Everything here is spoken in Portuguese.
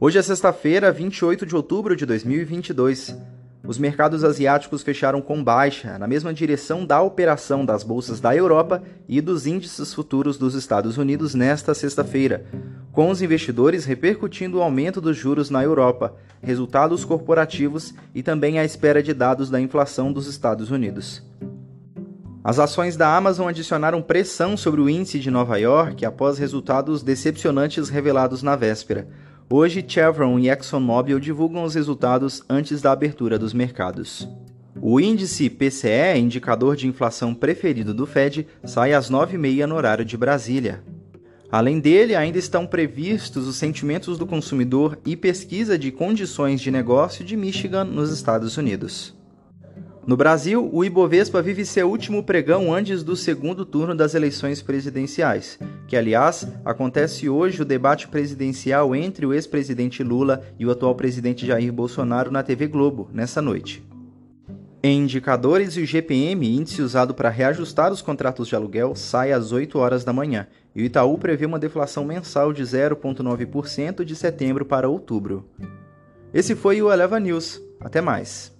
Hoje é sexta-feira, 28 de outubro de 2022. Os mercados asiáticos fecharam com baixa, na mesma direção da operação das bolsas da Europa e dos índices futuros dos Estados Unidos nesta sexta-feira, com os investidores repercutindo o aumento dos juros na Europa, resultados corporativos e também a espera de dados da inflação dos Estados Unidos. As ações da Amazon adicionaram pressão sobre o índice de Nova York após resultados decepcionantes revelados na véspera. Hoje, Chevron e ExxonMobil divulgam os resultados antes da abertura dos mercados. O índice PCE, indicador de inflação preferido do Fed, sai às 9h30 no horário de Brasília. Além dele, ainda estão previstos os sentimentos do consumidor e pesquisa de condições de negócio de Michigan, nos Estados Unidos. No Brasil, o Ibovespa vive seu último pregão antes do segundo turno das eleições presidenciais, que, aliás, acontece hoje o debate presidencial entre o ex-presidente Lula e o atual presidente Jair Bolsonaro na TV Globo, nessa noite. Em indicadores, o GPM, índice usado para reajustar os contratos de aluguel, sai às 8 horas da manhã, e o Itaú prevê uma deflação mensal de 0,9% de setembro para outubro. Esse foi o Eleva News. Até mais.